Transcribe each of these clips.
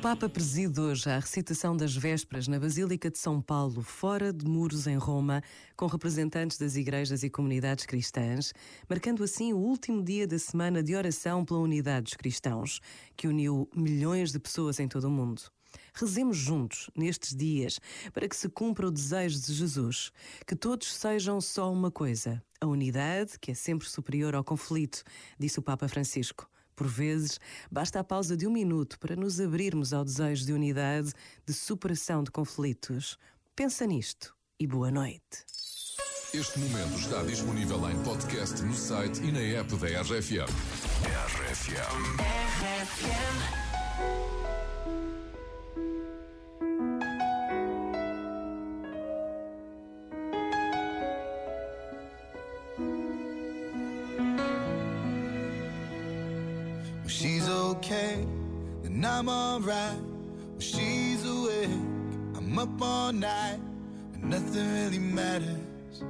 Papa preside hoje a recitação das vésperas na Basílica de São Paulo, fora de muros em Roma, com representantes das igrejas e comunidades cristãs, marcando assim o último dia da semana de oração pela unidade dos cristãos, que uniu milhões de pessoas em todo o mundo. Rezemos juntos nestes dias para que se cumpra o desejo de Jesus, que todos sejam só uma coisa, a unidade que é sempre superior ao conflito, disse o Papa Francisco. Por vezes, basta a pausa de um minuto para nos abrirmos ao desejo de unidade, de superação de conflitos. Pensa nisto e boa noite. Este momento está disponível em podcast no site e na app da RFM. RFM. RFM. She's okay, then I'm alright. When she's awake, I'm up all night, but nothing really matters.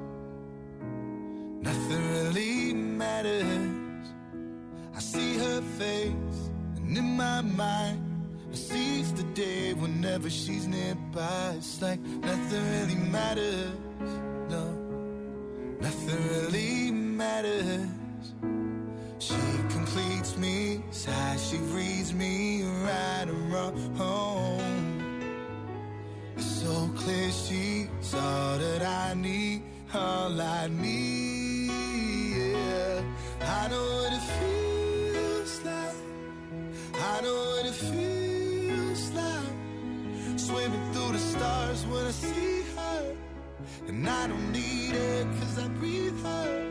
Nothing really matters. I see her face, and in my mind, I seize the day whenever she's nearby. It's like nothing really matters. Sighs, she reads me right and wrong. It's so clear she's all that I need, all I need. Yeah. I know what it feels like. I know what it feels like. Swimming through the stars when I see her. And I don't need it cause I breathe her.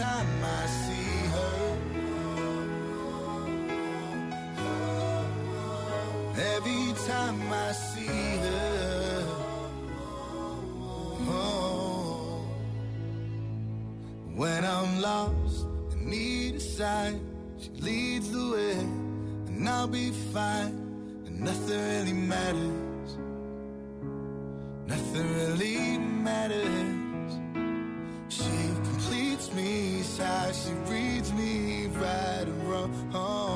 Time I see her. Every time I see her. Oh, when I'm lost and need a sign, she leads the way and I'll be fine, and nothing really matters. Nothing really matters. Sighs, she reads me right and wrong.